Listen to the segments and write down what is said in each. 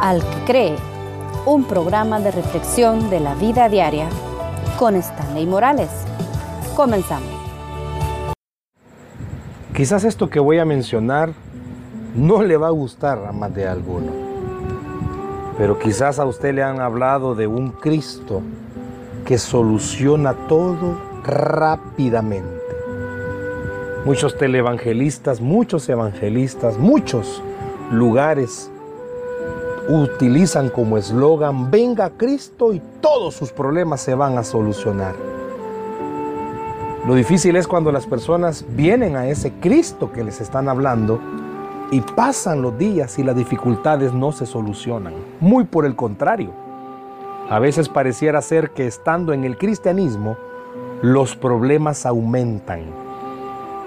Al que cree, un programa de reflexión de la vida diaria con Stanley Morales. Comenzamos. Quizás esto que voy a mencionar no le va a gustar a más de alguno, pero quizás a usted le han hablado de un Cristo que soluciona todo rápidamente. Muchos televangelistas, muchos evangelistas, muchos lugares utilizan como eslogan, venga Cristo y todos sus problemas se van a solucionar. Lo difícil es cuando las personas vienen a ese Cristo que les están hablando y pasan los días y las dificultades no se solucionan. Muy por el contrario. A veces pareciera ser que estando en el cristianismo, los problemas aumentan.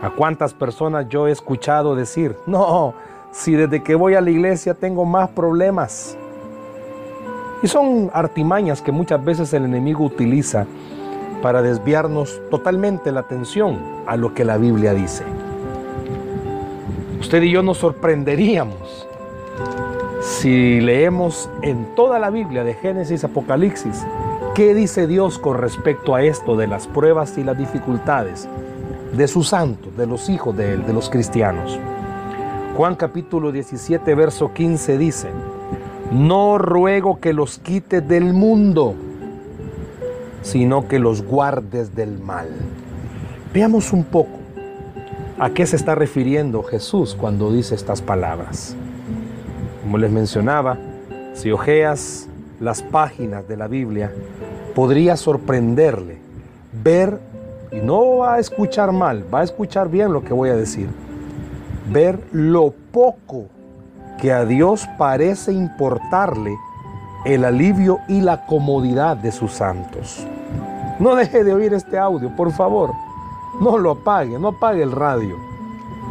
¿A cuántas personas yo he escuchado decir, no, si desde que voy a la iglesia tengo más problemas? Y son artimañas que muchas veces el enemigo utiliza para desviarnos totalmente la atención a lo que la Biblia dice. Usted y yo nos sorprenderíamos si leemos en toda la Biblia de Génesis Apocalipsis qué dice Dios con respecto a esto de las pruebas y las dificultades de sus santos, de los hijos de Él, de los cristianos. Juan capítulo 17, verso 15 dice, no ruego que los quites del mundo, sino que los guardes del mal. Veamos un poco a qué se está refiriendo Jesús cuando dice estas palabras. Como les mencionaba, si ojeas las páginas de la Biblia, podría sorprenderle ver, y no va a escuchar mal, va a escuchar bien lo que voy a decir, ver lo poco que a Dios parece importarle el alivio y la comodidad de sus santos. No deje de oír este audio, por favor. No lo apague, no apague el radio.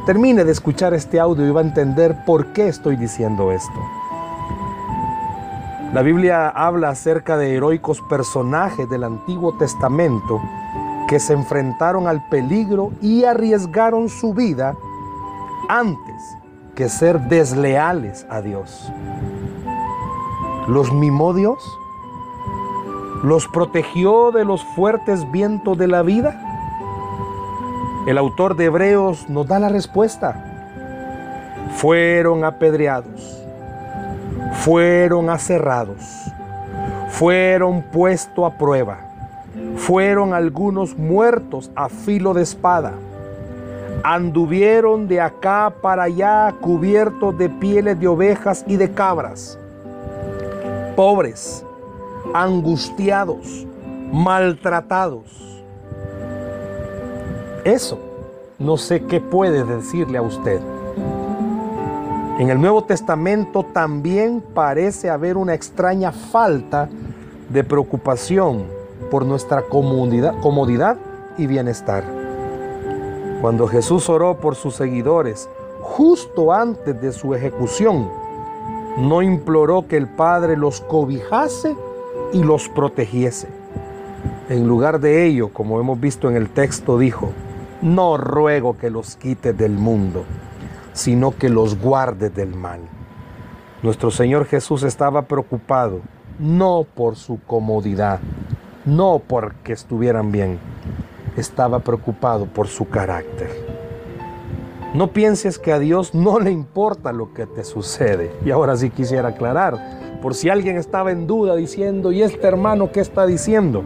Termine de escuchar este audio y va a entender por qué estoy diciendo esto. La Biblia habla acerca de heroicos personajes del Antiguo Testamento que se enfrentaron al peligro y arriesgaron su vida antes que ser desleales a Dios. ¿Los mimó Dios? ¿Los protegió de los fuertes vientos de la vida? El autor de Hebreos nos da la respuesta. Fueron apedreados, fueron aserrados, fueron puestos a prueba, fueron algunos muertos a filo de espada anduvieron de acá para allá cubiertos de pieles de ovejas y de cabras, pobres, angustiados, maltratados. Eso no sé qué puede decirle a usted. En el Nuevo Testamento también parece haber una extraña falta de preocupación por nuestra comodidad, y bienestar. Cuando Jesús oró por sus seguidores justo antes de su ejecución, no imploró que el Padre los cobijase y los protegiese. En lugar de ello, como hemos visto en el texto, dijo, no ruego que los quites del mundo, sino que los guardes del mal. Nuestro Señor Jesús estaba preocupado no por su comodidad, no porque estuvieran bien, estaba preocupado por su carácter. No pienses que a Dios no le importa lo que te sucede. Y ahora sí quisiera aclarar, por si alguien estaba en duda diciendo, ¿y este hermano qué está diciendo?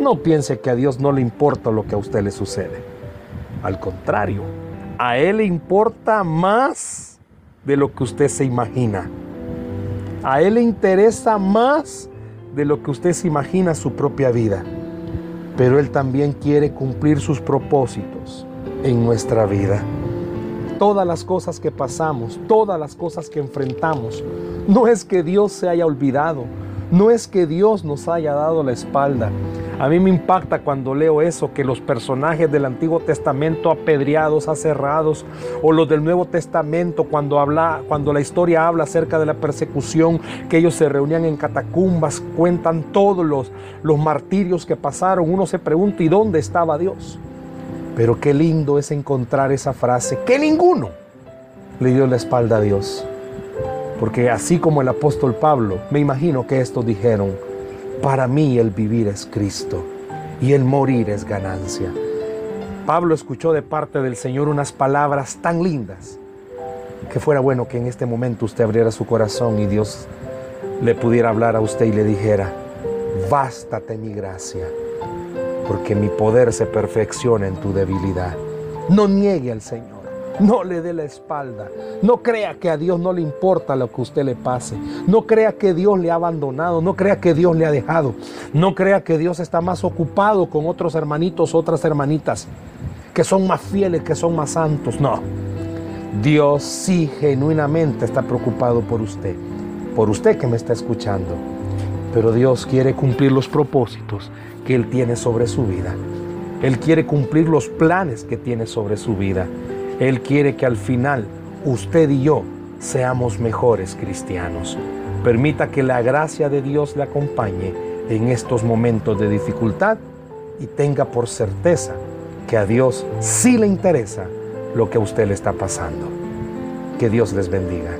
No piense que a Dios no le importa lo que a usted le sucede. Al contrario, a Él le importa más de lo que usted se imagina. A Él le interesa más de lo que usted se imagina su propia vida pero Él también quiere cumplir sus propósitos en nuestra vida. Todas las cosas que pasamos, todas las cosas que enfrentamos, no es que Dios se haya olvidado, no es que Dios nos haya dado la espalda. A mí me impacta cuando leo eso, que los personajes del Antiguo Testamento apedreados, aserrados, o los del Nuevo Testamento, cuando, habla, cuando la historia habla acerca de la persecución, que ellos se reunían en catacumbas, cuentan todos los, los martirios que pasaron. Uno se pregunta, ¿y dónde estaba Dios? Pero qué lindo es encontrar esa frase, que ninguno le dio la espalda a Dios. Porque así como el apóstol Pablo, me imagino que estos dijeron, para mí el vivir es Cristo y el morir es ganancia. Pablo escuchó de parte del Señor unas palabras tan lindas que fuera bueno que en este momento usted abriera su corazón y Dios le pudiera hablar a usted y le dijera, bástate mi gracia, porque mi poder se perfecciona en tu debilidad. No niegue al Señor. No le dé la espalda. No crea que a Dios no le importa lo que usted le pase. No crea que Dios le ha abandonado. No crea que Dios le ha dejado. No crea que Dios está más ocupado con otros hermanitos, otras hermanitas, que son más fieles, que son más santos. No. Dios sí genuinamente está preocupado por usted. Por usted que me está escuchando. Pero Dios quiere cumplir los propósitos que Él tiene sobre su vida. Él quiere cumplir los planes que tiene sobre su vida. Él quiere que al final usted y yo seamos mejores cristianos. Permita que la gracia de Dios le acompañe en estos momentos de dificultad y tenga por certeza que a Dios sí le interesa lo que a usted le está pasando. Que Dios les bendiga.